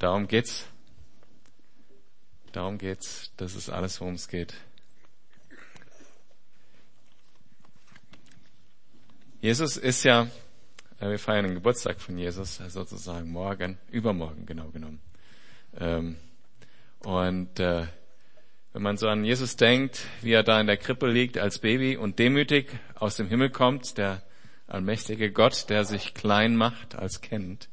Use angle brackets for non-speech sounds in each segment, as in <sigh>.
Und darum geht's. Darum geht's. Das ist alles, worum es geht. Jesus ist ja, wir feiern den Geburtstag von Jesus, sozusagen morgen, übermorgen genau genommen. Ähm, und äh, wenn man so an Jesus denkt, wie er da in der Krippe liegt als Baby und demütig aus dem Himmel kommt, der allmächtige Gott, der sich klein macht als Kind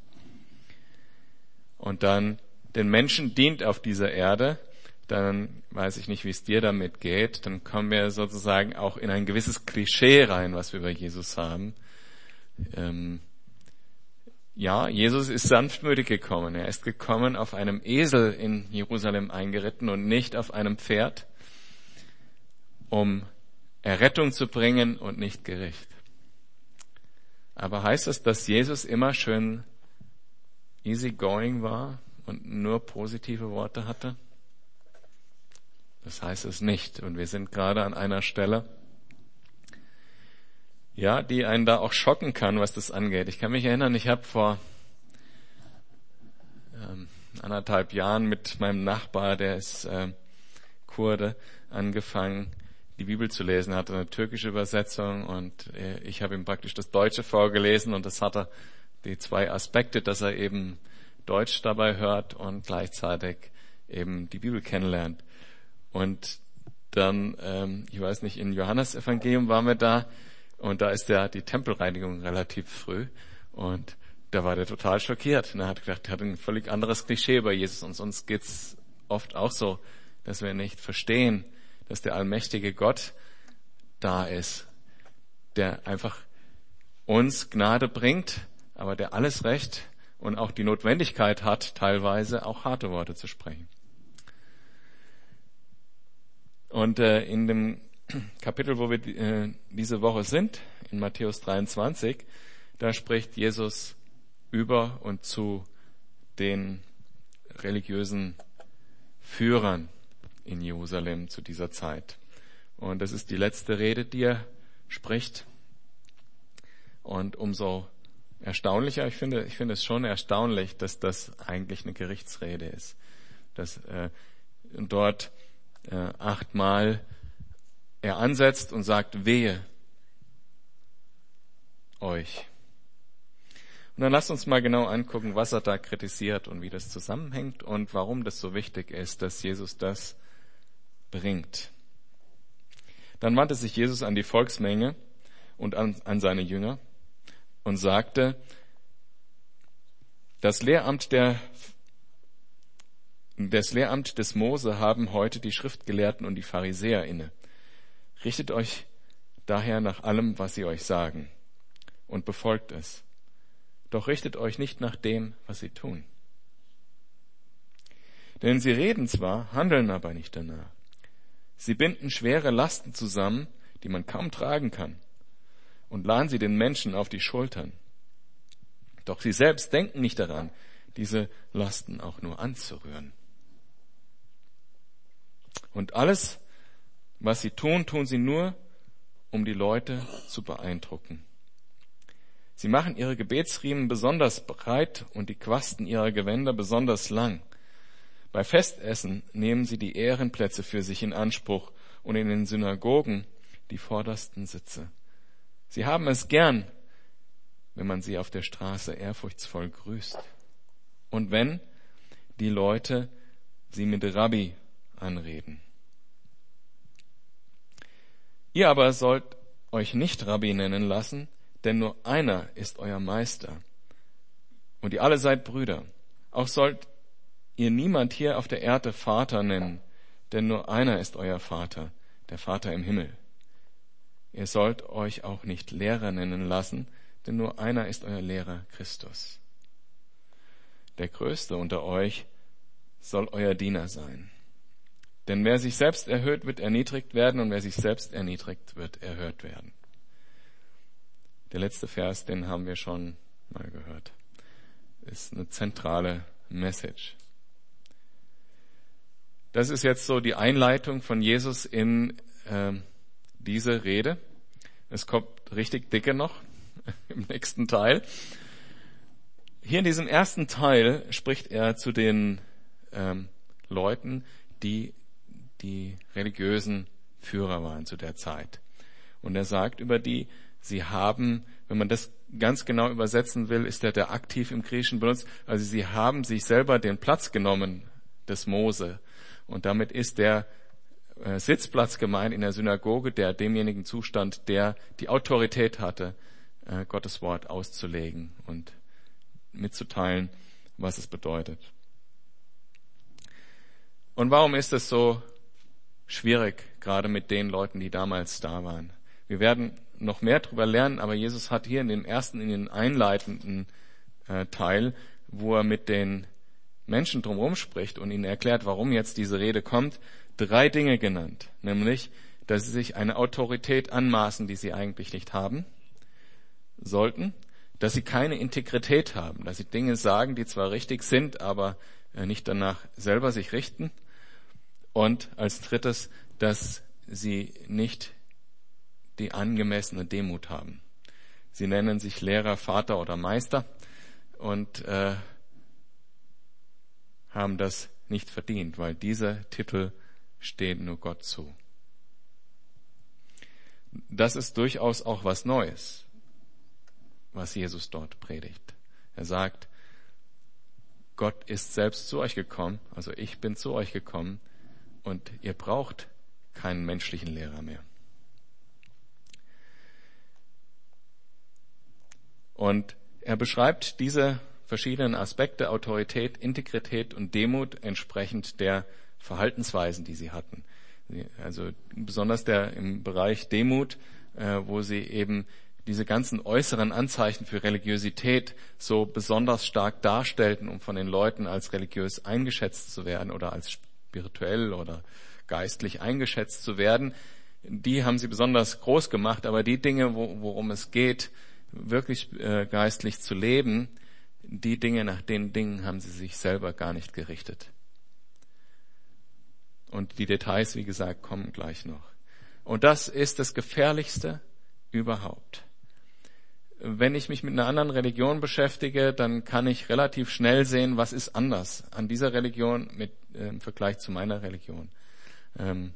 und dann den Menschen dient auf dieser Erde, dann weiß ich nicht, wie es dir damit geht, dann kommen wir sozusagen auch in ein gewisses Klischee rein, was wir über Jesus haben. Ähm, ja, Jesus ist sanftmütig gekommen. Er ist gekommen auf einem Esel in Jerusalem eingeritten und nicht auf einem Pferd, um Errettung zu bringen und nicht Gericht. Aber heißt das, dass Jesus immer schön easy going war und nur positive Worte hatte? Das heißt es nicht. Und wir sind gerade an einer Stelle, ja, die einen da auch schocken kann, was das angeht. Ich kann mich erinnern, ich habe vor ähm, anderthalb Jahren mit meinem Nachbar, der ist äh, Kurde, angefangen, die Bibel zu lesen. Er hatte eine türkische Übersetzung und äh, ich habe ihm praktisch das Deutsche vorgelesen und das hatte die zwei Aspekte, dass er eben Deutsch dabei hört und gleichzeitig eben die Bibel kennenlernt. Und dann, ähm, ich weiß nicht, in Johannes Evangelium waren wir da und da ist ja die Tempelreinigung relativ früh. Und da war der total schockiert. Und er hat gedacht, er hat ein völlig anderes Klischee bei Jesus. Und sonst geht's oft auch so, dass wir nicht verstehen, dass der allmächtige Gott da ist, der einfach uns Gnade bringt, aber der alles Recht und auch die Notwendigkeit hat, teilweise auch harte Worte zu sprechen. Und äh, in dem <clears throat> Kapitel, wo wir äh, diese Woche sind, in Matthäus 23, da spricht Jesus über und zu den religiösen Führern in Jerusalem zu dieser Zeit. Und das ist die letzte Rede, die er spricht. Und umso erstaunlicher, ich finde, ich finde es schon erstaunlich, dass das eigentlich eine Gerichtsrede ist. Dass äh, dort äh, achtmal er ansetzt und sagt, wehe euch. Und dann lasst uns mal genau angucken, was er da kritisiert und wie das zusammenhängt und warum das so wichtig ist, dass Jesus das bringt. Dann wandte sich Jesus an die Volksmenge und an, an seine Jünger und sagte, das Lehramt der das Lehramt des Mose haben heute die Schriftgelehrten und die Pharisäer inne. Richtet euch daher nach allem, was sie euch sagen, und befolgt es. Doch richtet euch nicht nach dem, was sie tun. Denn sie reden zwar, handeln aber nicht danach. Sie binden schwere Lasten zusammen, die man kaum tragen kann, und laden sie den Menschen auf die Schultern. Doch sie selbst denken nicht daran, diese Lasten auch nur anzurühren. Und alles, was sie tun, tun sie nur, um die Leute zu beeindrucken. Sie machen ihre Gebetsriemen besonders breit und die Quasten ihrer Gewänder besonders lang. Bei Festessen nehmen sie die Ehrenplätze für sich in Anspruch und in den Synagogen die vordersten Sitze. Sie haben es gern, wenn man sie auf der Straße ehrfurchtsvoll grüßt. Und wenn die Leute sie mit Rabbi anreden. Ihr aber sollt euch nicht Rabbi nennen lassen, denn nur einer ist euer Meister. Und ihr alle seid Brüder. Auch sollt ihr niemand hier auf der Erde Vater nennen, denn nur einer ist euer Vater, der Vater im Himmel. Ihr sollt euch auch nicht Lehrer nennen lassen, denn nur einer ist euer Lehrer, Christus. Der Größte unter euch soll euer Diener sein. Denn wer sich selbst erhöht, wird erniedrigt werden und wer sich selbst erniedrigt, wird erhöht werden. Der letzte Vers, den haben wir schon mal gehört, ist eine zentrale Message. Das ist jetzt so die Einleitung von Jesus in äh, diese Rede. Es kommt richtig dicke noch <laughs> im nächsten Teil. hier in diesem ersten Teil spricht er zu den ähm, Leuten, die die religiösen Führer waren zu der Zeit. Und er sagt über die, sie haben, wenn man das ganz genau übersetzen will, ist der, der aktiv im Griechischen benutzt, also sie haben sich selber den Platz genommen des Mose. Und damit ist der Sitzplatz gemeint in der Synagoge, der demjenigen Zustand, der die Autorität hatte, äh, Gottes Wort auszulegen und mitzuteilen, was es bedeutet. Und warum ist es so schwierig, gerade mit den Leuten, die damals da waren? Wir werden noch mehr darüber lernen, aber Jesus hat hier in dem ersten, in den einleitenden äh, Teil, wo er mit den Menschen drumherum spricht und ihnen erklärt, warum jetzt diese Rede kommt, drei Dinge genannt. Nämlich, dass sie sich eine Autorität anmaßen, die sie eigentlich nicht haben sollten, dass sie keine Integrität haben, dass sie Dinge sagen, die zwar richtig sind, aber äh, nicht danach selber sich richten. Und als drittes, dass sie nicht die angemessene Demut haben. Sie nennen sich Lehrer, Vater oder Meister und äh, haben das nicht verdient, weil dieser Titel steht nur Gott zu. Das ist durchaus auch was Neues, was Jesus dort predigt. Er sagt, Gott ist selbst zu euch gekommen, also ich bin zu euch gekommen und ihr braucht keinen menschlichen Lehrer mehr. Und er beschreibt diese verschiedenen Aspekte, Autorität, Integrität und Demut entsprechend der Verhaltensweisen, die sie hatten. Also besonders der im Bereich Demut, äh, wo sie eben diese ganzen äußeren Anzeichen für Religiosität so besonders stark darstellten, um von den Leuten als religiös eingeschätzt zu werden oder als spirituell oder geistlich eingeschätzt zu werden, die haben sie besonders groß gemacht, aber die Dinge, worum es geht, wirklich äh, geistlich zu leben, die Dinge, nach den Dingen haben sie sich selber gar nicht gerichtet. Und die Details, wie gesagt, kommen gleich noch. Und das ist das Gefährlichste überhaupt. Wenn ich mich mit einer anderen Religion beschäftige, dann kann ich relativ schnell sehen, was ist anders an dieser Religion mit, äh, im Vergleich zu meiner Religion. Ähm,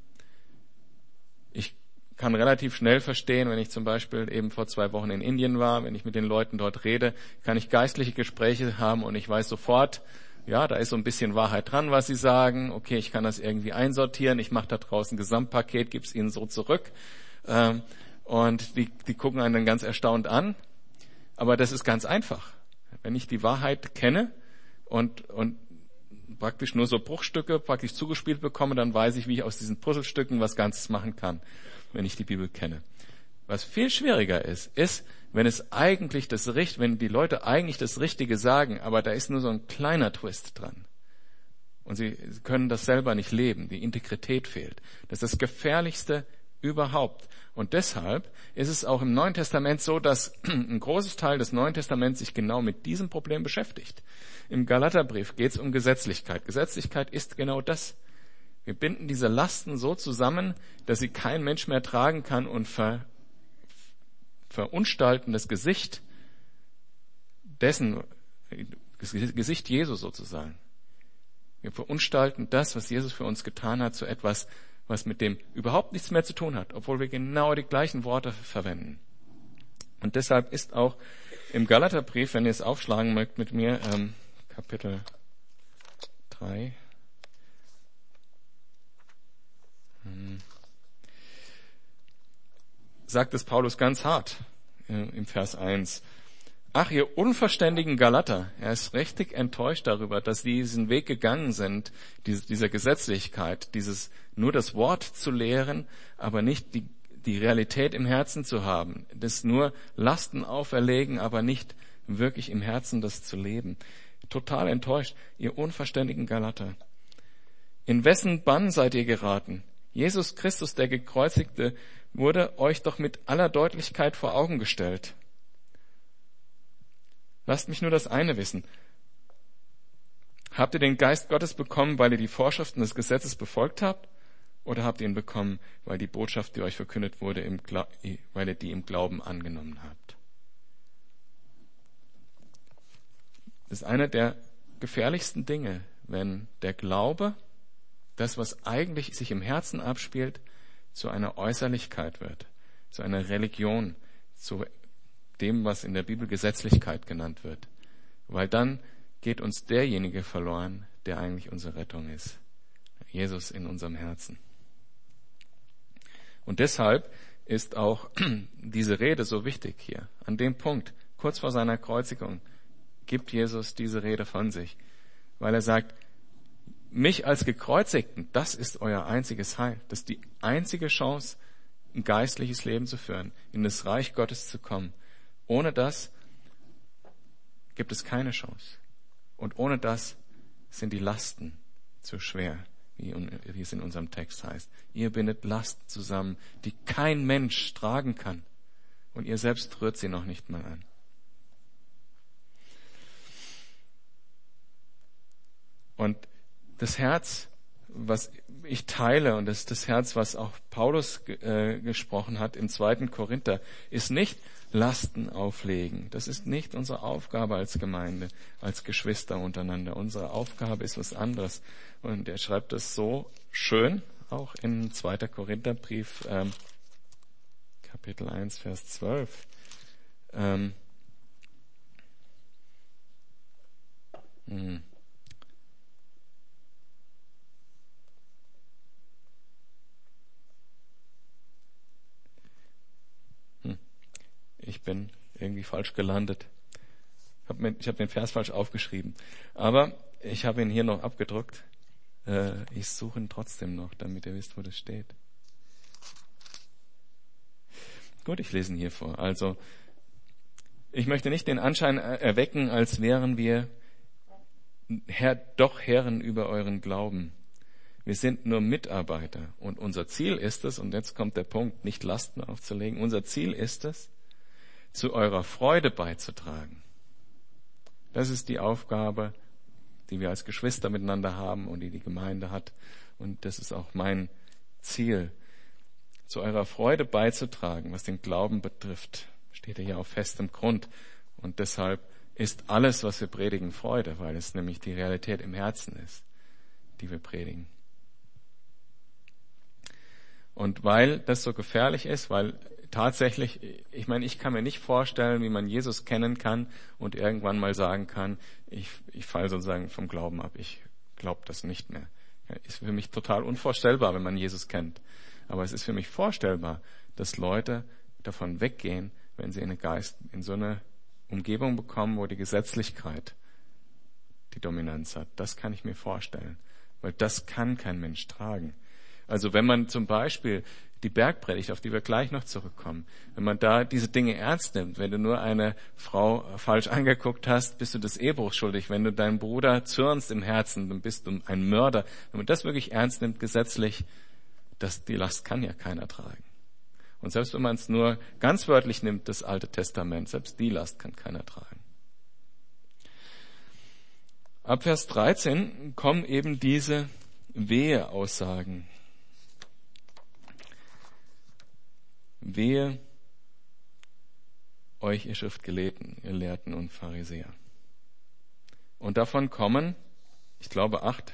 ich kann relativ schnell verstehen, wenn ich zum Beispiel eben vor zwei Wochen in Indien war, wenn ich mit den Leuten dort rede, kann ich geistliche Gespräche haben und ich weiß sofort, ja, da ist so ein bisschen Wahrheit dran, was sie sagen. Okay, ich kann das irgendwie einsortieren. Ich mache da draußen ein Gesamtpaket, gebe es ihnen so zurück. Ähm, und die, die gucken einen dann ganz erstaunt an. Aber das ist ganz einfach. Wenn ich die Wahrheit kenne und, und praktisch nur so Bruchstücke praktisch zugespielt bekomme, dann weiß ich, wie ich aus diesen Puzzlestücken was Ganzes machen kann, wenn ich die Bibel kenne. Was viel schwieriger ist, ist, wenn es eigentlich das Richt, wenn die Leute eigentlich das Richtige sagen, aber da ist nur so ein kleiner Twist dran. Und sie können das selber nicht leben. Die Integrität fehlt. Das ist das Gefährlichste überhaupt. Und deshalb ist es auch im Neuen Testament so, dass <clears throat> ein großes Teil des Neuen Testaments sich genau mit diesem Problem beschäftigt. Im Galaterbrief geht es um Gesetzlichkeit. Gesetzlichkeit ist genau das. Wir binden diese Lasten so zusammen, dass sie kein Mensch mehr tragen kann und ver verunstalten das Gesicht dessen, das Gesicht Jesus sozusagen. Wir verunstalten das, was Jesus für uns getan hat, zu etwas, was mit dem überhaupt nichts mehr zu tun hat, obwohl wir genau die gleichen Worte verwenden. Und deshalb ist auch im Galaterbrief, wenn ihr es aufschlagen mögt mit mir, ähm, Kapitel 3, hm sagt es Paulus ganz hart äh, im Vers 1. Ach, ihr unverständigen Galater, er ist richtig enttäuscht darüber, dass sie diesen Weg gegangen sind, dieser Gesetzlichkeit, dieses nur das Wort zu lehren, aber nicht die, die Realität im Herzen zu haben, das nur Lasten auferlegen, aber nicht wirklich im Herzen das zu leben. Total enttäuscht, ihr unverständigen Galater. In wessen Bann seid ihr geraten? Jesus Christus, der Gekreuzigte, wurde euch doch mit aller Deutlichkeit vor Augen gestellt. Lasst mich nur das eine wissen. Habt ihr den Geist Gottes bekommen, weil ihr die Vorschriften des Gesetzes befolgt habt? Oder habt ihr ihn bekommen, weil die Botschaft, die euch verkündet wurde, weil ihr die im Glauben angenommen habt? Das ist einer der gefährlichsten Dinge, wenn der Glaube, das, was eigentlich sich im Herzen abspielt, zu einer Äußerlichkeit wird, zu einer Religion, zu dem, was in der Bibel Gesetzlichkeit genannt wird. Weil dann geht uns derjenige verloren, der eigentlich unsere Rettung ist. Jesus in unserem Herzen. Und deshalb ist auch <clears throat> diese Rede so wichtig hier. An dem Punkt, kurz vor seiner Kreuzigung, gibt Jesus diese Rede von sich, weil er sagt, mich als Gekreuzigten, das ist euer einziges Heil. Das ist die einzige Chance, ein geistliches Leben zu führen, in das Reich Gottes zu kommen. Ohne das gibt es keine Chance. Und ohne das sind die Lasten zu schwer, wie, es in unserem Text heißt. Ihr bindet Lasten zusammen, die kein Mensch tragen kann. Und ihr selbst rührt sie noch nicht mal an. Und das Herz, was ich teile, und das das Herz, was auch Paulus äh, gesprochen hat im zweiten Korinther, ist nicht Lasten auflegen. Das ist nicht unsere Aufgabe als Gemeinde, als Geschwister untereinander. Unsere Aufgabe ist was anderes. Und er schreibt das so schön, auch in 2. Korintherbrief, ähm, Kapitel 1, Vers 12. Ähm, hm. Ich bin irgendwie falsch gelandet. Ich habe den Vers falsch aufgeschrieben. Aber ich habe ihn hier noch abgedruckt. Äh, ich suche ihn trotzdem noch, damit ihr wisst, wo das steht. Gut, ich lese ihn hier vor. Also, ich möchte nicht den Anschein erwecken, als wären wir Herr, doch Herren über euren Glauben. Wir sind nur Mitarbeiter und unser Ziel ist es, und jetzt kommt der Punkt, nicht Lasten aufzulegen, unser Ziel ist es, zu eurer Freude beizutragen. Das ist die Aufgabe, die wir als Geschwister miteinander haben und die die Gemeinde hat. Und das ist auch mein Ziel, zu eurer Freude beizutragen, was den Glauben betrifft. Steht ja hier auf festem Grund. Und deshalb ist alles, was wir predigen, Freude, weil es nämlich die Realität im Herzen ist, die wir predigen. Und weil das so gefährlich ist, weil tatsächlich, ich meine, ich kann mir nicht vorstellen, wie man Jesus kennen kann und irgendwann mal sagen kann, ich, ich falle sozusagen vom Glauben ab, ich glaube das nicht mehr. Ist für mich total unvorstellbar, wenn man Jesus kennt. Aber es ist für mich vorstellbar, dass Leute davon weggehen, wenn sie in, eine Geist, in so eine Umgebung bekommen, wo die Gesetzlichkeit die Dominanz hat. Das kann ich mir vorstellen, weil das kann kein Mensch tragen. Also wenn man zum Beispiel die Bergpredigt, auf die wir gleich noch zurückkommen. Wenn man da diese Dinge ernst nimmt, wenn du nur eine Frau falsch angeguckt hast, bist du des Ehebruchs schuldig. Wenn du deinen Bruder zürnst im Herzen, dann bist du ein Mörder. Wenn man das wirklich ernst nimmt, gesetzlich, das, die Last kann ja keiner tragen. Und selbst wenn man es nur ganz wörtlich nimmt, das Alte Testament, selbst die Last kann keiner tragen. Ab Vers 13 kommen eben diese Wehe-Aussagen. Wehe euch, ihr Schriftgelehrten, ihr Lehrten und Pharisäer. Und davon kommen, ich glaube, acht.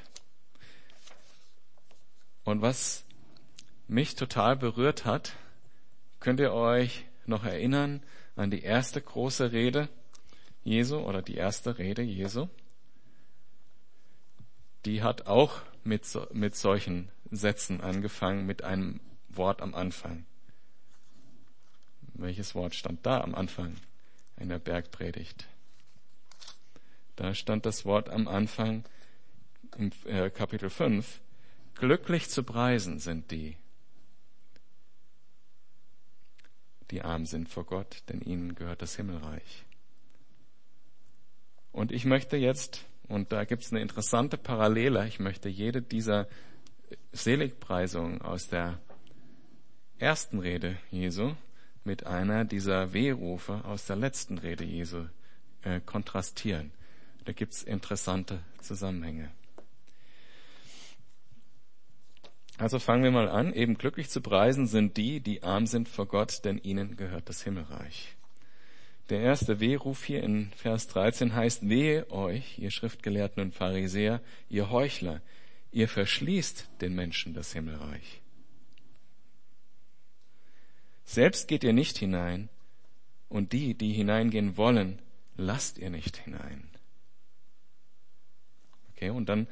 Und was mich total berührt hat, könnt ihr euch noch erinnern an die erste große Rede Jesu oder die erste Rede Jesu? Die hat auch mit, mit solchen Sätzen angefangen, mit einem Wort am Anfang. Welches Wort stand da am Anfang in der Bergpredigt? Da stand das Wort am Anfang im äh, Kapitel 5. Glücklich zu preisen sind die, die arm sind vor Gott, denn ihnen gehört das Himmelreich. Und ich möchte jetzt, und da gibt es eine interessante Parallele, ich möchte jede dieser Seligpreisungen aus der ersten Rede Jesu mit einer dieser Wehrufe aus der letzten Rede Jesu äh, kontrastieren. Da gibt's interessante Zusammenhänge. Also fangen wir mal an. Eben glücklich zu preisen sind die, die arm sind vor Gott, denn ihnen gehört das Himmelreich. Der erste Wehruf hier in Vers 13 heißt, wehe euch, ihr Schriftgelehrten und Pharisäer, ihr Heuchler, ihr verschließt den Menschen das Himmelreich. Selbst geht ihr nicht hinein, und die, die hineingehen wollen, lasst ihr nicht hinein. Okay, und dann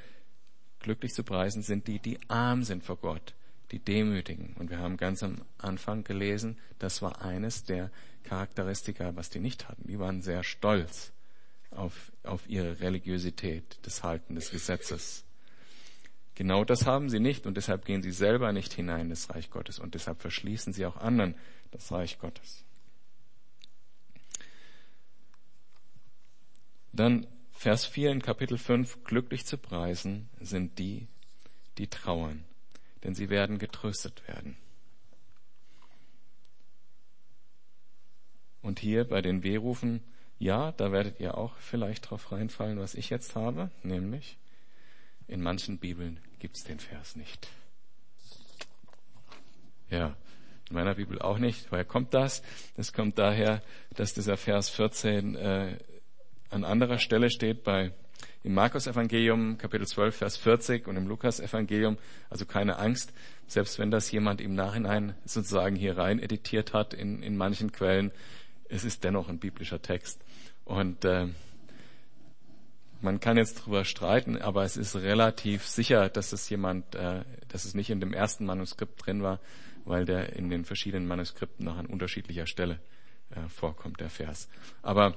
glücklich zu preisen sind die, die arm sind vor Gott, die Demütigen. Und wir haben ganz am Anfang gelesen, das war eines der Charakteristika, was die nicht hatten. Die waren sehr stolz auf, auf ihre Religiosität, das Halten des Gesetzes. Genau das haben sie nicht und deshalb gehen sie selber nicht hinein in das Reich Gottes und deshalb verschließen sie auch anderen das Reich Gottes. Dann Vers 4 in Kapitel 5, glücklich zu preisen sind die, die trauern, denn sie werden getröstet werden. Und hier bei den Wehrufen, ja, da werdet ihr auch vielleicht drauf reinfallen, was ich jetzt habe, nämlich in manchen Bibeln gibt's den Vers nicht. Ja, in meiner Bibel auch nicht. Woher kommt das? Das kommt daher, dass dieser Vers 14 äh, an anderer Stelle steht bei im Markus Evangelium Kapitel 12 Vers 40 und im Lukas Evangelium. Also keine Angst, selbst wenn das jemand im Nachhinein sozusagen hier rein editiert hat in, in manchen Quellen, es ist dennoch ein biblischer Text. Und äh, man kann jetzt drüber streiten, aber es ist relativ sicher, dass es jemand, äh, dass es nicht in dem ersten Manuskript drin war, weil der in den verschiedenen Manuskripten noch an unterschiedlicher Stelle äh, vorkommt, der Vers. Aber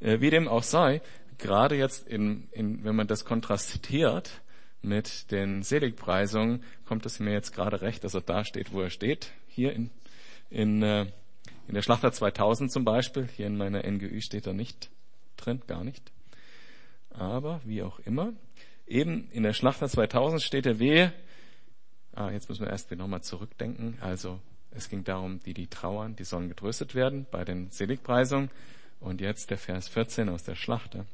äh, wie dem auch sei, gerade jetzt, in, in, wenn man das kontrastiert mit den Seligpreisungen, kommt es mir jetzt gerade recht, dass er da steht, wo er steht. Hier in, in, äh, in der Schlachter 2000 zum Beispiel, hier in meiner NGÜ steht er nicht drin, gar nicht. Aber wie auch immer, eben in der Schlachter 2000 steht er, wehe, ah, jetzt müssen wir erst nochmal zurückdenken, also es ging darum, die, die trauern, die sollen getröstet werden bei den Seligpreisungen. Und jetzt der Vers 14 aus der Schlachter.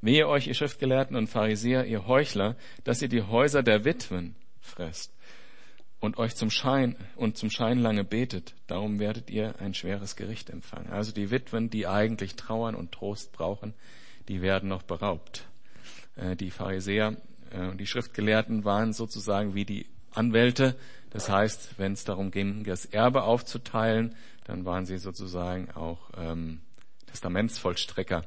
Wehe euch, ihr Schriftgelehrten und Pharisäer, ihr Heuchler, dass ihr die Häuser der Witwen fresst und euch zum Schein und zum Schein lange betet. Darum werdet ihr ein schweres Gericht empfangen. Also die Witwen, die eigentlich trauern und Trost brauchen, die werden noch beraubt. Äh, die Pharisäer äh, und die Schriftgelehrten waren sozusagen wie die Anwälte. Das heißt, wenn es darum ging, das Erbe aufzuteilen, dann waren sie sozusagen auch ähm, Testamentsvollstrecker.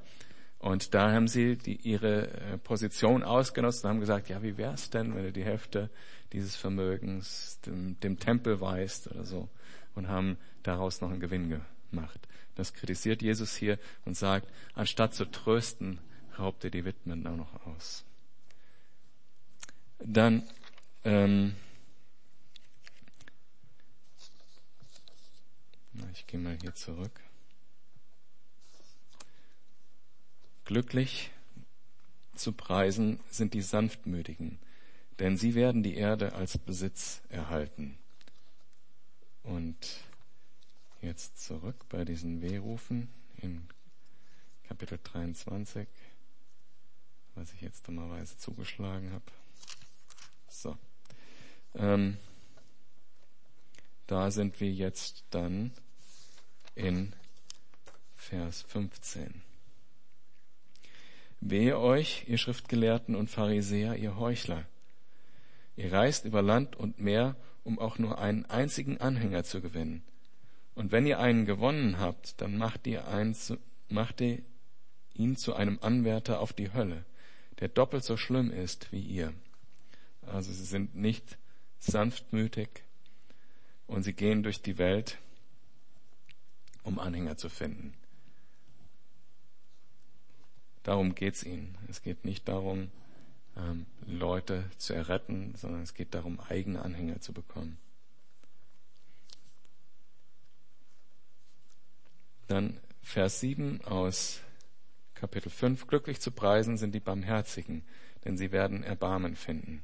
Und da haben sie die, ihre äh, Position ausgenutzt und haben gesagt, ja, wie wär's denn, wenn du die Hälfte dieses Vermögens dem, dem Tempel weist oder so und haben daraus noch einen Gewinn gemacht. Das kritisiert Jesus hier und sagt, anstatt zu trösten, raubt er die Witwen auch noch aus. Dann ähm, Ich gehe mal hier zurück. Glücklich zu preisen sind die Sanftmütigen, denn sie werden die Erde als Besitz erhalten. Und jetzt zurück bei diesen Wehrufen in Kapitel 23, was ich jetzt dummerweise zugeschlagen habe. So. Ähm, da sind wir jetzt dann in Vers 15. Wehe euch, ihr Schriftgelehrten und Pharisäer, ihr Heuchler. Ihr reist über Land und Meer, um auch nur einen einzigen Anhänger zu gewinnen. Und wenn ihr einen gewonnen habt, dann macht ihr, einen, macht ihr ihn zu einem Anwärter auf die Hölle, der doppelt so schlimm ist wie ihr. Also sie sind nicht sanftmütig und sie gehen durch die Welt um Anhänger zu finden. Darum geht's ihnen. Es geht nicht darum, ähm, Leute zu erretten, sondern es geht darum, eigene Anhänger zu bekommen. Dann Vers 7 aus Kapitel 5. Glücklich zu preisen sind die Barmherzigen, denn sie werden Erbarmen finden.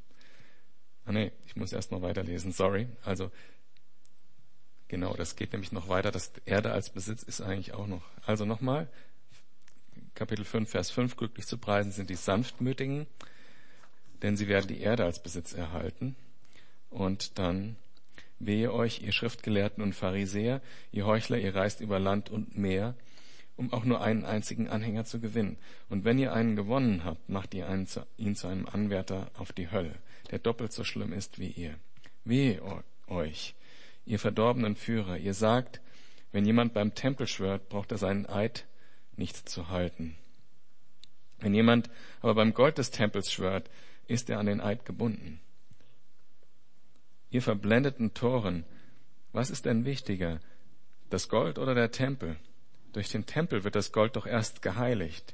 Ah nee, ich muss erst mal weiterlesen, sorry. Also Genau, das geht nämlich noch weiter. Das Erde als Besitz ist eigentlich auch noch. Also nochmal, Kapitel 5, Vers 5, glücklich zu preisen sind die Sanftmütigen, denn sie werden die Erde als Besitz erhalten. Und dann, wehe euch, ihr Schriftgelehrten und Pharisäer, ihr Heuchler, ihr reist über Land und Meer, um auch nur einen einzigen Anhänger zu gewinnen. Und wenn ihr einen gewonnen habt, macht ihr zu, ihn zu einem Anwärter auf die Hölle, der doppelt so schlimm ist wie ihr. Wehe euch, ihr verdorbenen Führer, ihr sagt, wenn jemand beim Tempel schwört, braucht er seinen Eid nicht zu halten. Wenn jemand aber beim Gold des Tempels schwört, ist er an den Eid gebunden. Ihr verblendeten Toren, was ist denn wichtiger, das Gold oder der Tempel? Durch den Tempel wird das Gold doch erst geheiligt.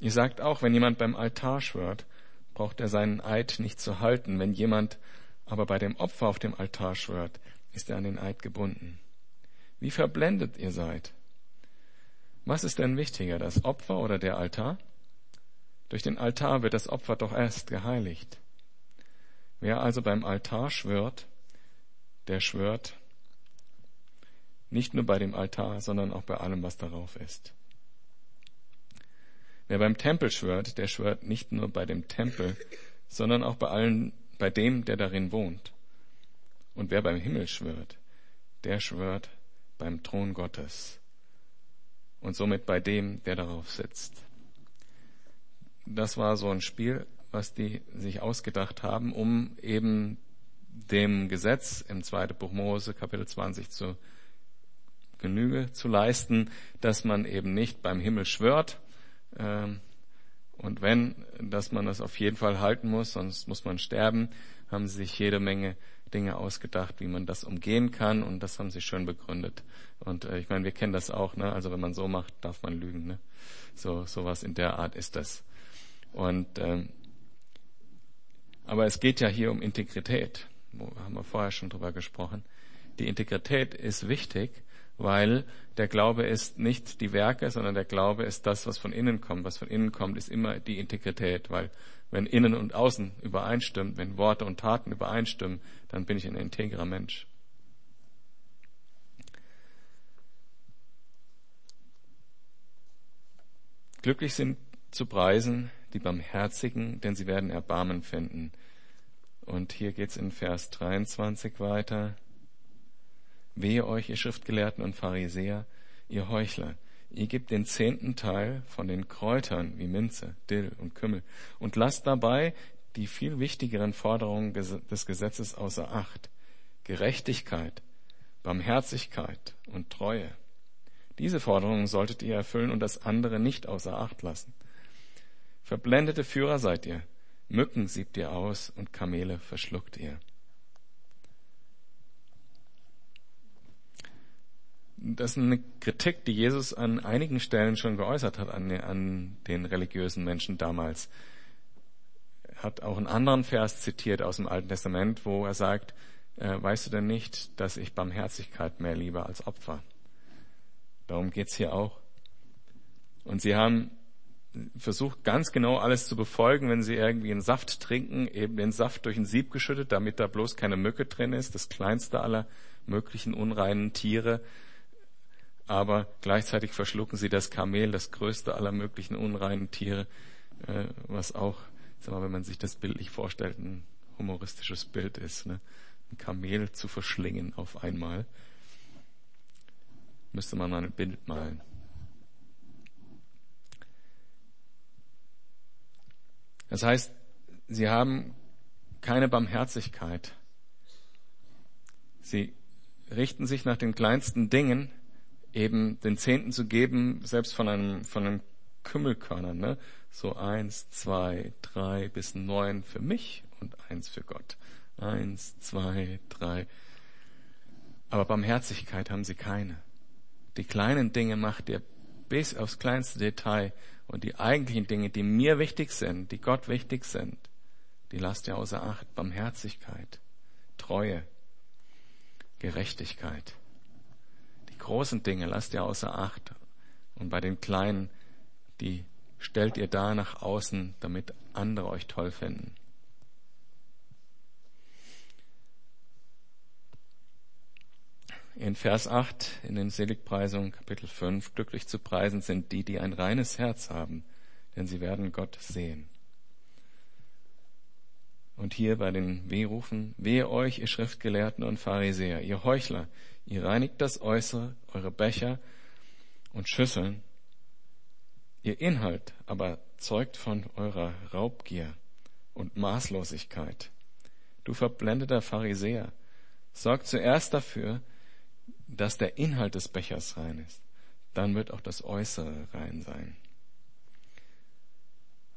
Ihr sagt auch, wenn jemand beim Altar schwört, braucht er seinen Eid nicht zu halten. Wenn jemand aber bei dem Opfer auf dem Altar schwört, ist er an den Eid gebunden. Wie verblendet ihr seid. Was ist denn wichtiger, das Opfer oder der Altar? Durch den Altar wird das Opfer doch erst geheiligt. Wer also beim Altar schwört, der schwört nicht nur bei dem Altar, sondern auch bei allem, was darauf ist. Wer beim Tempel schwört, der schwört nicht nur bei dem Tempel, sondern auch bei allen, bei dem, der darin wohnt. Und wer beim Himmel schwört, der schwört beim Thron Gottes und somit bei dem, der darauf sitzt. Das war so ein Spiel, was die sich ausgedacht haben, um eben dem Gesetz im zweiten Buch Mose, Kapitel 20 zu Genüge zu leisten, dass man eben nicht beim Himmel schwört. Ähm, und wenn, dass man das auf jeden Fall halten muss, sonst muss man sterben, haben sie sich jede Menge Dinge ausgedacht, wie man das umgehen kann und das haben sie schön begründet. Und äh, ich meine, wir kennen das auch, ne? Also wenn man so macht, darf man lügen, ne? So sowas in der Art ist das. Und ähm, aber es geht ja hier um Integrität. Haben wir vorher schon drüber gesprochen. Die Integrität ist wichtig, weil der Glaube ist nicht die Werke, sondern der Glaube ist das, was von innen kommt. Was von innen kommt, ist immer die Integrität, weil wenn innen und außen übereinstimmt, wenn Worte und Taten übereinstimmen, dann bin ich ein integrer Mensch. Glücklich sind zu preisen die Barmherzigen, denn sie werden Erbarmen finden. Und hier geht's in Vers 23 weiter. Wehe euch, ihr Schriftgelehrten und Pharisäer, ihr Heuchler, ihr gebt den zehnten Teil von den Kräutern wie Minze, Dill und Kümmel und lasst dabei die viel wichtigeren Forderungen des Gesetzes außer Acht. Gerechtigkeit, Barmherzigkeit und Treue. Diese Forderungen solltet ihr erfüllen und das andere nicht außer Acht lassen. Verblendete Führer seid ihr, Mücken siebt ihr aus und Kamele verschluckt ihr. Das ist eine Kritik, die Jesus an einigen Stellen schon geäußert hat an, an den religiösen Menschen damals. Er hat auch einen anderen Vers zitiert aus dem Alten Testament, wo er sagt, äh, weißt du denn nicht, dass ich Barmherzigkeit mehr liebe als Opfer? Darum geht's hier auch. Und sie haben versucht ganz genau alles zu befolgen, wenn sie irgendwie einen Saft trinken, eben den Saft durch ein Sieb geschüttet, damit da bloß keine Mücke drin ist, das kleinste aller möglichen unreinen Tiere aber gleichzeitig verschlucken sie das Kamel, das größte aller möglichen unreinen Tiere, äh, was auch, sag mal, wenn man sich das bildlich vorstellt, ein humoristisches Bild ist. Ne? Ein Kamel zu verschlingen auf einmal. Müsste man mal ein Bild malen. Das heißt, sie haben keine Barmherzigkeit. Sie richten sich nach den kleinsten Dingen, eben den Zehnten zu geben, selbst von einem, von einem Kümmelkörner, ne? So eins, zwei, drei bis neun für mich und eins für Gott. Eins, zwei, drei. Aber Barmherzigkeit haben sie keine. Die kleinen Dinge macht ihr bis aufs kleinste Detail und die eigentlichen Dinge, die mir wichtig sind, die Gott wichtig sind, die lasst ihr außer Acht. Barmherzigkeit, Treue, Gerechtigkeit großen Dinge lasst ihr außer Acht und bei den kleinen, die stellt ihr da nach außen, damit andere euch toll finden. In Vers 8 in den Seligpreisungen Kapitel 5, glücklich zu preisen sind die, die ein reines Herz haben, denn sie werden Gott sehen. Und hier bei den Wehrufen, wehe euch, ihr Schriftgelehrten und Pharisäer, ihr Heuchler, Ihr reinigt das Äußere, eure Becher und Schüsseln, Ihr Inhalt aber zeugt von eurer Raubgier und Maßlosigkeit. Du verblendeter Pharisäer, sorg zuerst dafür, dass der Inhalt des Bechers rein ist. Dann wird auch das Äußere rein sein.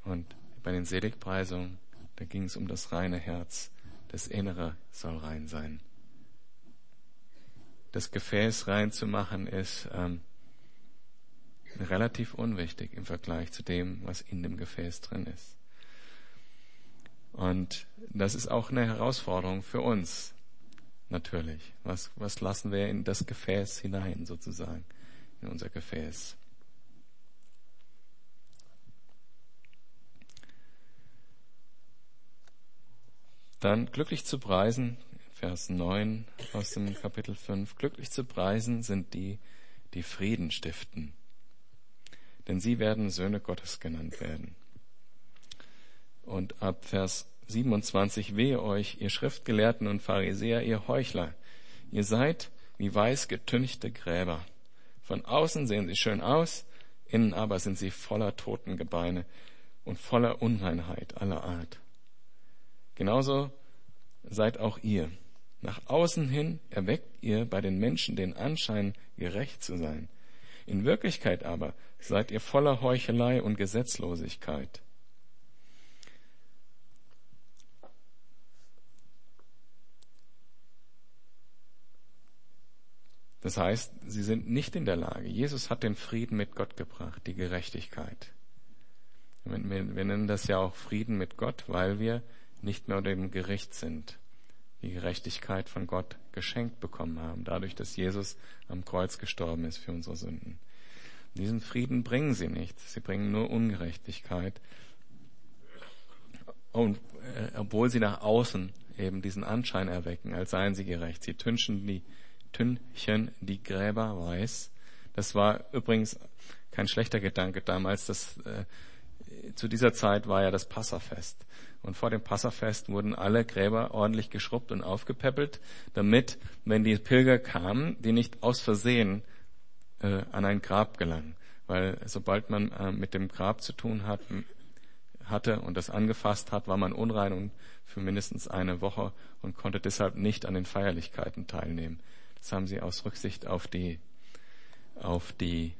Und bei den Seligpreisungen, da ging es um das reine Herz. Das Innere soll rein sein. Das Gefäß rein zu machen ist ähm, relativ unwichtig im Vergleich zu dem, was in dem Gefäß drin ist. Und das ist auch eine Herausforderung für uns, natürlich. Was, was lassen wir in das Gefäß hinein, sozusagen, in unser Gefäß? Dann glücklich zu preisen, Vers 9 aus dem Kapitel 5, glücklich zu preisen sind die, die Frieden stiften, denn sie werden Söhne Gottes genannt werden. Und ab Vers 27, wehe euch, ihr Schriftgelehrten und Pharisäer, ihr Heuchler, ihr seid wie weiß getünchte Gräber. Von außen sehen sie schön aus, innen aber sind sie voller Totengebeine und voller Unreinheit aller Art. Genauso seid auch ihr. Nach außen hin erweckt ihr bei den Menschen den Anschein, gerecht zu sein. In Wirklichkeit aber seid ihr voller Heuchelei und Gesetzlosigkeit. Das heißt, sie sind nicht in der Lage. Jesus hat den Frieden mit Gott gebracht, die Gerechtigkeit. Wir, nennen das ja auch Frieden mit Gott, weil wir nicht mehr unter dem Gericht sind, die Gerechtigkeit von Gott geschenkt bekommen haben, dadurch, dass Jesus am Kreuz gestorben ist für unsere Sünden. Diesen Frieden bringen sie nicht. Sie bringen nur Ungerechtigkeit. Und äh, obwohl sie nach außen eben diesen Anschein erwecken, als seien sie gerecht. Sie tünchen die, tünchen die Gräber weiß. Das war übrigens kein schlechter Gedanke damals. Das, äh, zu dieser Zeit war ja das Passafest. Und vor dem Passafest wurden alle Gräber ordentlich geschrubbt und aufgepäppelt, damit, wenn die Pilger kamen, die nicht aus Versehen äh, an ein Grab gelangen. Weil sobald man äh, mit dem Grab zu tun hat, hatte und das angefasst hat, war man unrein und für mindestens eine Woche und konnte deshalb nicht an den Feierlichkeiten teilnehmen. Das haben sie aus Rücksicht auf die, auf die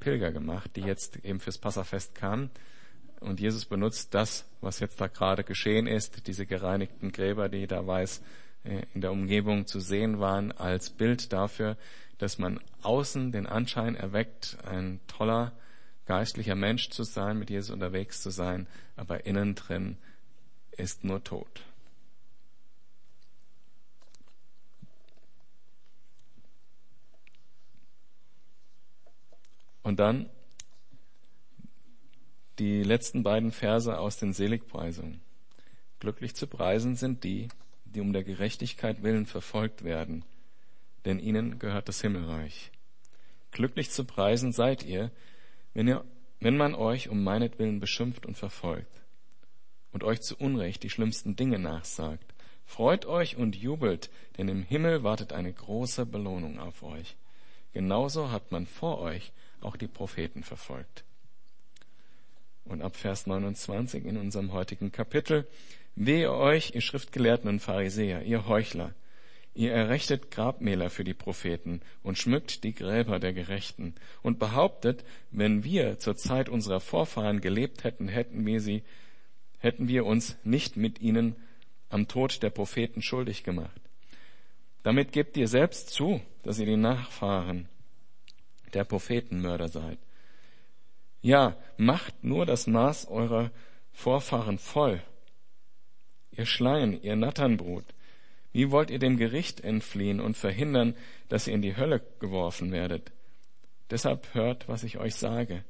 Pilger gemacht, die jetzt eben fürs Passafest kamen. Und Jesus benutzt das, was jetzt da gerade geschehen ist, diese gereinigten Gräber, die da weiß äh, in der Umgebung zu sehen waren, als Bild dafür, dass man außen den Anschein erweckt, ein toller geistlicher Mensch zu sein, mit Jesus unterwegs zu sein, aber innen drin ist nur Tod. Und dann die letzten beiden Verse aus den Seligpreisungen. Glücklich zu preisen sind die, die um der Gerechtigkeit willen verfolgt werden, denn ihnen gehört das Himmelreich. Glücklich zu preisen seid ihr, wenn, ihr, wenn man euch um meinetwillen beschimpft und verfolgt und euch zu Unrecht die schlimmsten Dinge nachsagt. Freut euch und jubelt, denn im Himmel wartet eine große Belohnung auf euch. Genauso hat man vor euch auch die Propheten verfolgt. Und ab Vers 29 in unserem heutigen Kapitel, wehe euch, ihr Schriftgelehrten und Pharisäer, ihr Heuchler, ihr errechtet Grabmäler für die Propheten und schmückt die Gräber der Gerechten und behauptet, wenn wir zur Zeit unserer Vorfahren gelebt hätten, hätten wir sie, hätten wir uns nicht mit ihnen am Tod der Propheten schuldig gemacht. Damit gebt ihr selbst zu, dass ihr die Nachfahren der Prophetenmörder seid. Ja, macht nur das Maß eurer Vorfahren voll. Ihr Schleien, ihr Natternbrut, wie wollt ihr dem Gericht entfliehen und verhindern, dass ihr in die Hölle geworfen werdet? Deshalb hört, was ich euch sage.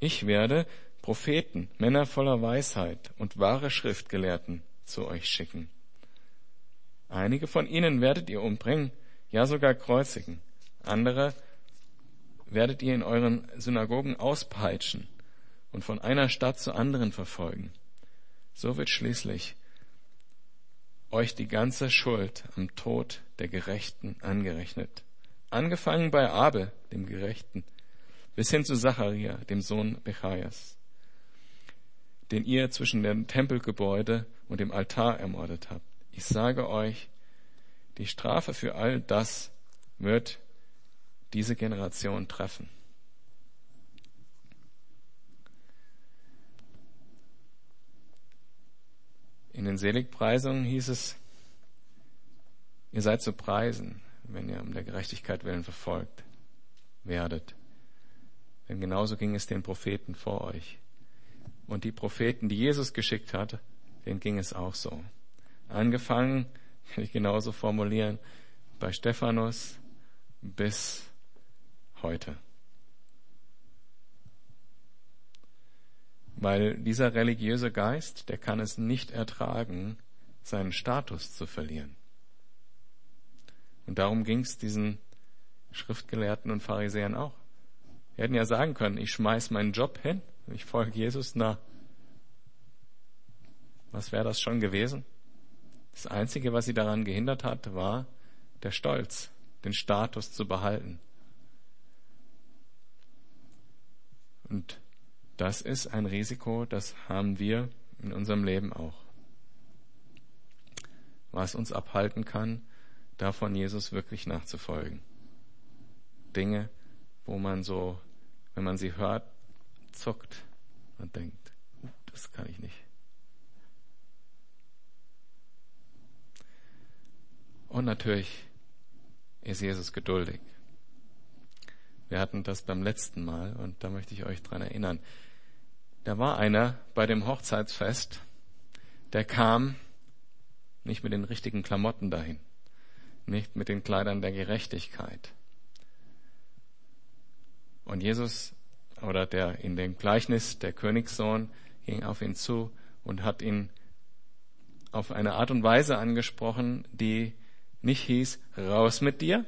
Ich werde Propheten, Männer voller Weisheit und wahre Schriftgelehrten zu euch schicken. Einige von ihnen werdet ihr umbringen, ja sogar kreuzigen. Andere werdet ihr in euren Synagogen auspeitschen und von einer Stadt zur anderen verfolgen. So wird schließlich euch die ganze Schuld am Tod der Gerechten angerechnet. Angefangen bei Abel, dem Gerechten, bis hin zu Zacharia, dem Sohn Bechajas, den ihr zwischen dem Tempelgebäude und dem Altar ermordet habt. Ich sage euch, die Strafe für all das wird diese Generation treffen. In den Seligpreisungen hieß es, ihr seid zu preisen, wenn ihr um der Gerechtigkeit willen verfolgt werdet. Denn genauso ging es den Propheten vor euch. Und die Propheten, die Jesus geschickt hat, denen ging es auch so. Angefangen, <laughs> kann ich genauso formulieren, bei Stephanus bis heute. Weil dieser religiöse Geist, der kann es nicht ertragen, seinen Status zu verlieren. Und darum ging es diesen Schriftgelehrten und Pharisäern auch. Wir hätten ja sagen können, ich schmeiß meinen Job hin, ich folge Jesus, na, was wäre das schon gewesen? Das Einzige, was sie daran gehindert hat, war der Stolz, den Status zu behalten. Und das ist ein Risiko, das haben wir in unserem Leben auch. Was uns abhalten kann, davon Jesus wirklich nachzufolgen. Dinge, wo man so, wenn man sie hört, zuckt und denkt, uh, das kann ich nicht. Und natürlich ist Jesus geduldig. Wir hatten das beim letzten Mal und da möchte ich euch dran erinnern. Da war einer bei dem Hochzeitsfest, der kam nicht mit den richtigen Klamotten dahin, nicht mit den Kleidern der Gerechtigkeit. Und Jesus oder der in dem Gleichnis der Königssohn ging auf ihn zu und hat ihn auf eine Art und Weise angesprochen, die nicht hieß, raus mit dir,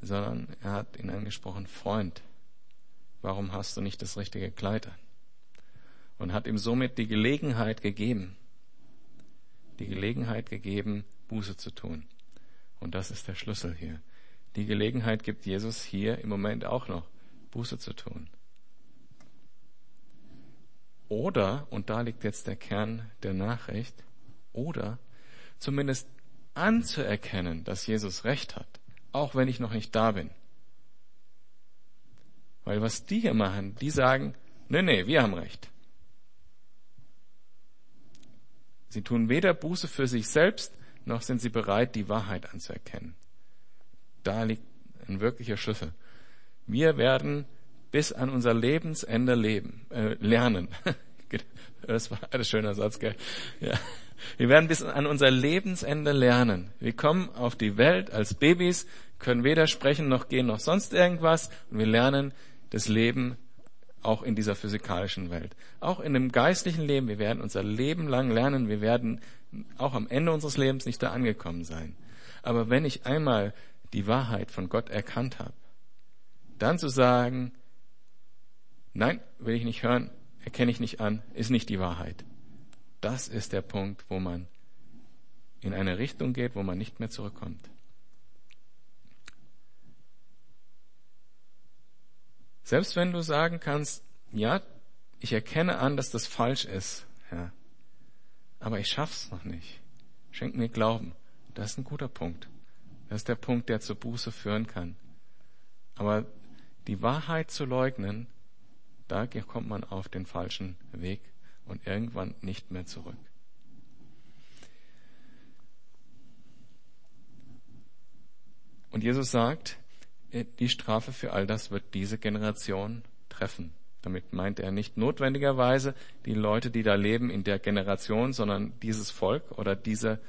sondern er hat ihn angesprochen, Freund, warum hast du nicht das richtige Kleid an? Und hat ihm somit die Gelegenheit gegeben, die Gelegenheit gegeben, Buße zu tun. Und das ist der Schlüssel hier. Die Gelegenheit gibt Jesus hier im Moment auch noch, Buße zu tun. Oder, und da liegt jetzt der Kern der Nachricht, oder zumindest anzuerkennen, dass Jesus recht hat, auch wenn ich noch nicht da bin. Weil was die hier machen, die sagen, nee, nee, wir haben recht. Sie tun weder Buße für sich selbst, noch sind sie bereit, die Wahrheit anzuerkennen. Da liegt ein wirklicher Schlüssel. Wir werden bis an unser Lebensende leben, äh, lernen. <laughs> das war ein schöner Satz, gell? Ja. Wir werden bis an unser Lebensende lernen. Wir kommen auf die Welt als Babys, können weder sprechen noch gehen noch sonst irgendwas und wir lernen das Leben auch in dieser physikalischen Welt. Auch in dem geistlichen Leben, wir werden unser Leben lang lernen, wir werden auch am Ende unseres Lebens nicht da angekommen sein. Aber wenn ich einmal die Wahrheit von Gott erkannt habe, dann zu sagen, nein, will ich nicht hören, erkenne ich nicht an, ist nicht die Wahrheit das ist der Punkt, wo man in eine Richtung geht, wo man nicht mehr zurückkommt. Selbst wenn du sagen kannst, ja, ich erkenne an, dass das falsch ist, ja, aber ich schaff's noch nicht. Schenk mir Glauben. Das ist ein guter Punkt. Das ist der Punkt, der zur Buße führen kann. Aber die Wahrheit zu leugnen, da kommt man auf den falschen Weg und irgendwann nicht mehr zurück. Und Jesus sagt, äh, die Strafe für all das wird diese Generation treffen. Damit meint er nicht notwendigerweise die Leute, die da leben in der Generation, sondern dieses Volk oder diese,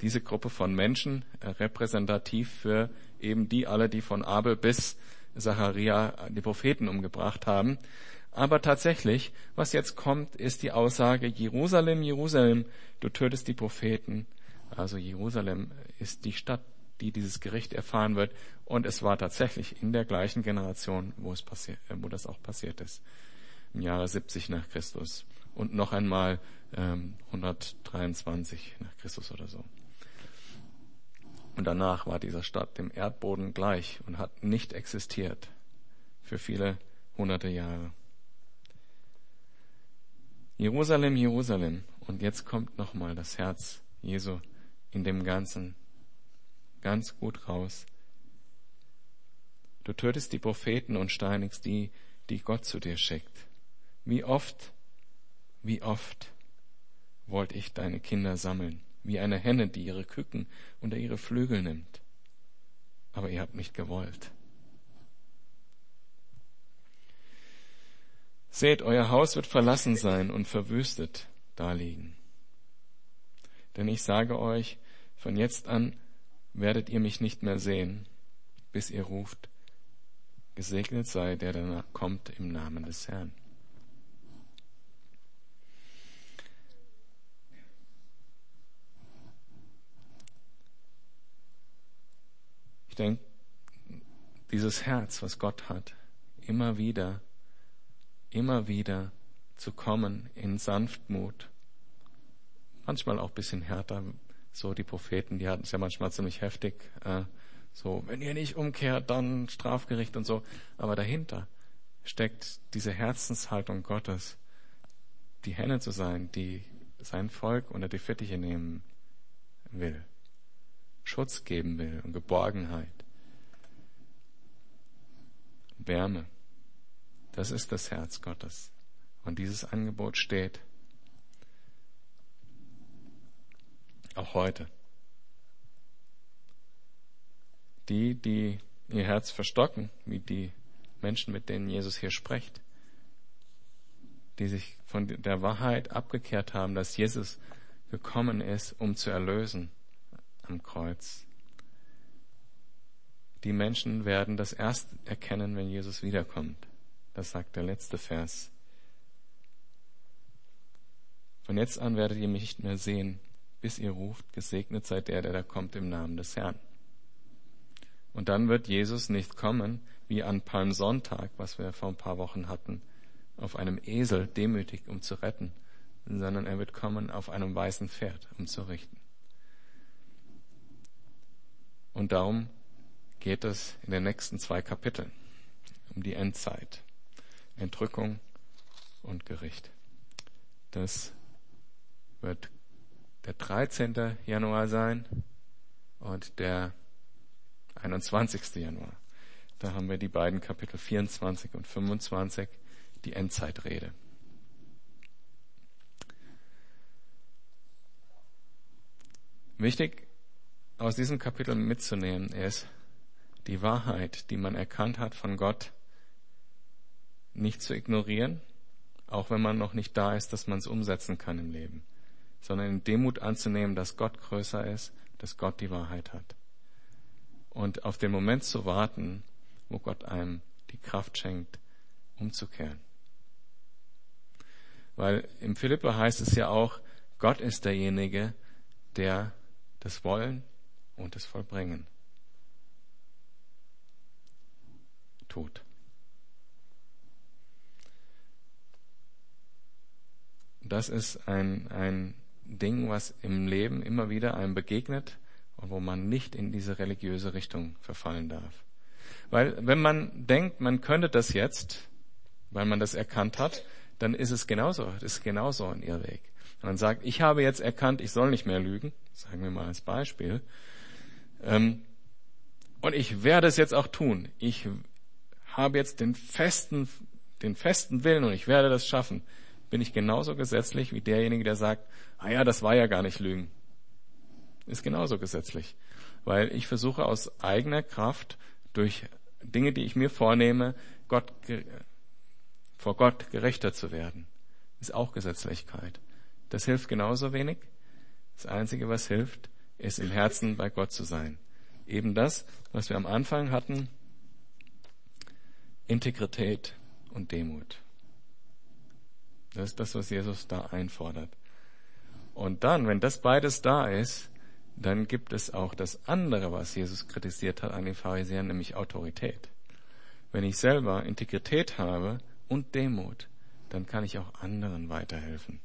diese Gruppe von Menschen äh, repräsentativ für eben die alle, die von Abel bis Zacharia die Propheten umgebracht haben. Aber tatsächlich, was jetzt kommt, ist die Aussage, Jerusalem, Jerusalem, du tötest die Propheten. Also Jerusalem ist die Stadt, die dieses Gericht erfahren wird. Und es war tatsächlich in der gleichen Generation, wo, es passiert, äh, wo das auch passiert ist. Im Jahre 70 nach Christus. Und noch einmal ähm, 123 nach Christus oder so. Und danach war diese Stadt dem Erdboden gleich und hat nicht existiert für viele hunderte Jahre. Jerusalem, Jerusalem. Und jetzt kommt nochmal das Herz Jesu in dem Ganzen ganz gut raus. Du tötest die Propheten und steinigst die, die Gott zu dir schickt. Wie oft, wie oft wollte ich deine Kinder sammeln, wie eine Henne, die ihre Küken unter ihre Flügel nimmt. Aber ihr habt nicht gewollt. Seht, euer Haus wird verlassen sein und verwüstet daliegen. Denn ich sage euch, von jetzt an werdet ihr mich nicht mehr sehen, bis ihr ruft, gesegnet sei, der danach kommt im Namen des Herrn. Ich denke, dieses Herz, was Gott hat, immer wieder, immer wieder zu kommen in Sanftmut, manchmal auch bisschen härter, so die Propheten, die hatten es ja manchmal ziemlich heftig, äh, so, wenn ihr nicht umkehrt, dann Strafgericht und so. Aber dahinter steckt diese Herzenshaltung Gottes, die Henne zu sein, die sein Volk unter die Fittiche nehmen will. Schutz geben will und Geborgenheit. Wärme. Das ist das Herz Gottes. Und dieses Angebot steht auch heute. Die, die ihr Herz verstocken, wie die Menschen, mit denen Jesus hier spricht, die sich von der Wahrheit abgekehrt haben, dass Jesus gekommen ist, um zu erlösen, am Kreuz. Die Menschen werden das erst erkennen, wenn Jesus wiederkommt. Das sagt der letzte Vers. Von jetzt an werdet ihr mich nicht mehr sehen, bis ihr ruft, gesegnet seid der, der da kommt im Namen des Herrn. Und dann wird Jesus nicht kommen, wie an Palmsonntag, was wir vor ein paar Wochen hatten, auf einem Esel demütig, um zu retten, sondern er wird kommen auf einem weißen Pferd, um zu richten. Und darum geht es in den nächsten zwei Kapiteln um die Endzeit. Entrückung und Gericht. Das wird der 13. Januar sein und der 21. Januar. Da haben wir die beiden Kapitel 24 und 25, die Endzeitrede. Wichtig aus diesem Kapitel mitzunehmen ist, die Wahrheit, die man erkannt hat von Gott, nicht zu ignorieren, auch wenn man noch nicht da ist, dass man es umsetzen kann im Leben, sondern in Demut anzunehmen, dass Gott größer ist, dass Gott die Wahrheit hat. Und auf den Moment zu warten, wo Gott einem die Kraft schenkt, umzukehren. Weil im Philippa heißt es ja auch, Gott ist derjenige, der das Wollen und das Vollbringen tut. Das ist ein, ein Ding, was im Leben immer wieder einem begegnet und wo man nicht in diese religiöse Richtung verfallen darf. Weil wenn man denkt, man könnte das jetzt, weil man das erkannt hat, dann ist es genauso, das ist genauso ein Irrweg. Wenn man sagt, ich habe jetzt erkannt, ich soll nicht mehr lügen, sagen wir mal als Beispiel, und ich werde es jetzt auch tun. Ich habe jetzt den festen, den festen Willen und ich werde das schaffen. Bin ich genauso gesetzlich wie derjenige, der sagt, ah ja, das war ja gar nicht Lügen. Ist genauso gesetzlich. Weil ich versuche aus eigener Kraft durch Dinge, die ich mir vornehme, Gott, vor Gott gerechter zu werden. Ist auch Gesetzlichkeit. Das hilft genauso wenig. Das Einzige, was hilft, ist im Herzen bei Gott zu sein. Eben das, was wir am Anfang hatten, Integrität und Demut. Das ist das, was Jesus da einfordert. Und dann, wenn das beides da ist, dann gibt es auch das andere, was Jesus kritisiert hat an den Pharisäern, nämlich Autorität. Wenn ich selber Integrität habe und Demut, dann kann ich auch anderen weiterhelfen.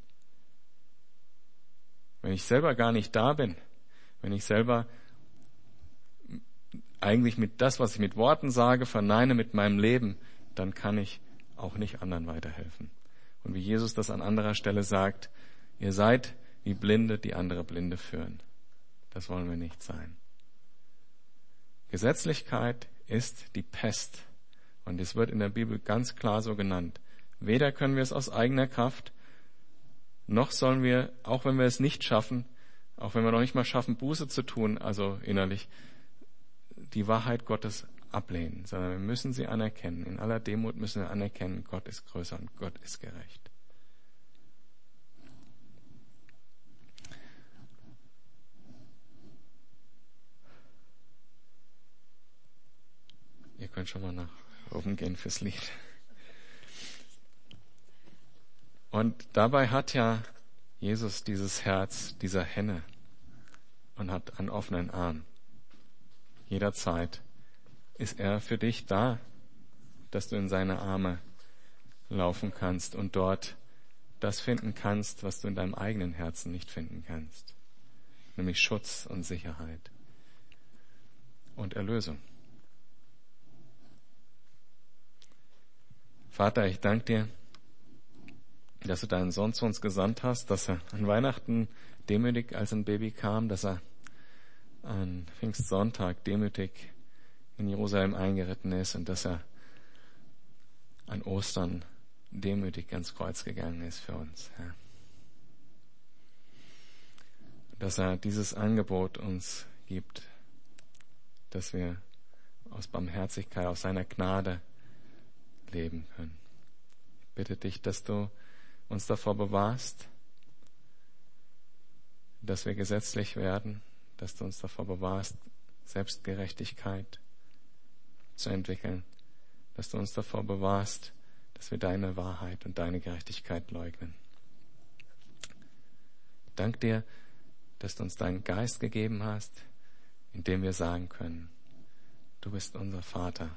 Wenn ich selber gar nicht da bin, wenn ich selber eigentlich mit das, was ich mit Worten sage, verneine mit meinem Leben, dann kann ich auch nicht anderen weiterhelfen. Und wie Jesus das an anderer Stelle sagt, ihr seid wie Blinde, die andere Blinde führen. Das wollen wir nicht sein. Gesetzlichkeit ist die Pest. Und es wird in der Bibel ganz klar so genannt. Weder können wir es aus eigener Kraft, noch sollen wir, auch wenn wir es nicht schaffen, auch wenn wir noch nicht mal schaffen, Buße zu tun, also innerlich, die Wahrheit Gottes ablehnen, sondern wir müssen sie anerkennen. In aller Demut müssen wir anerkennen, Gott ist größer und Gott ist gerecht. Ihr könnt schon mal nach oben gehen fürs Lied. Und dabei hat ja Jesus dieses Herz dieser Henne und hat einen offenen Arm. Jederzeit ist er für dich da, dass du in seine Arme laufen kannst und dort das finden kannst, was du in deinem eigenen Herzen nicht finden kannst, nämlich Schutz und Sicherheit und Erlösung. Vater, ich danke dir, dass du deinen Sohn zu uns gesandt hast, dass er an Weihnachten demütig als ein Baby kam, dass er an Pfingstsonntag demütig in Jerusalem eingeritten ist und dass er an Ostern demütig ans Kreuz gegangen ist für uns. Ja. Dass er dieses Angebot uns gibt, dass wir aus Barmherzigkeit, aus seiner Gnade leben können. Ich bitte dich, dass du uns davor bewahrst, dass wir gesetzlich werden, dass du uns davor bewahrst, Selbstgerechtigkeit zu entwickeln, dass du uns davor bewahrst, dass wir deine Wahrheit und deine Gerechtigkeit leugnen. Dank dir, dass du uns deinen Geist gegeben hast, in dem wir sagen können, du bist unser Vater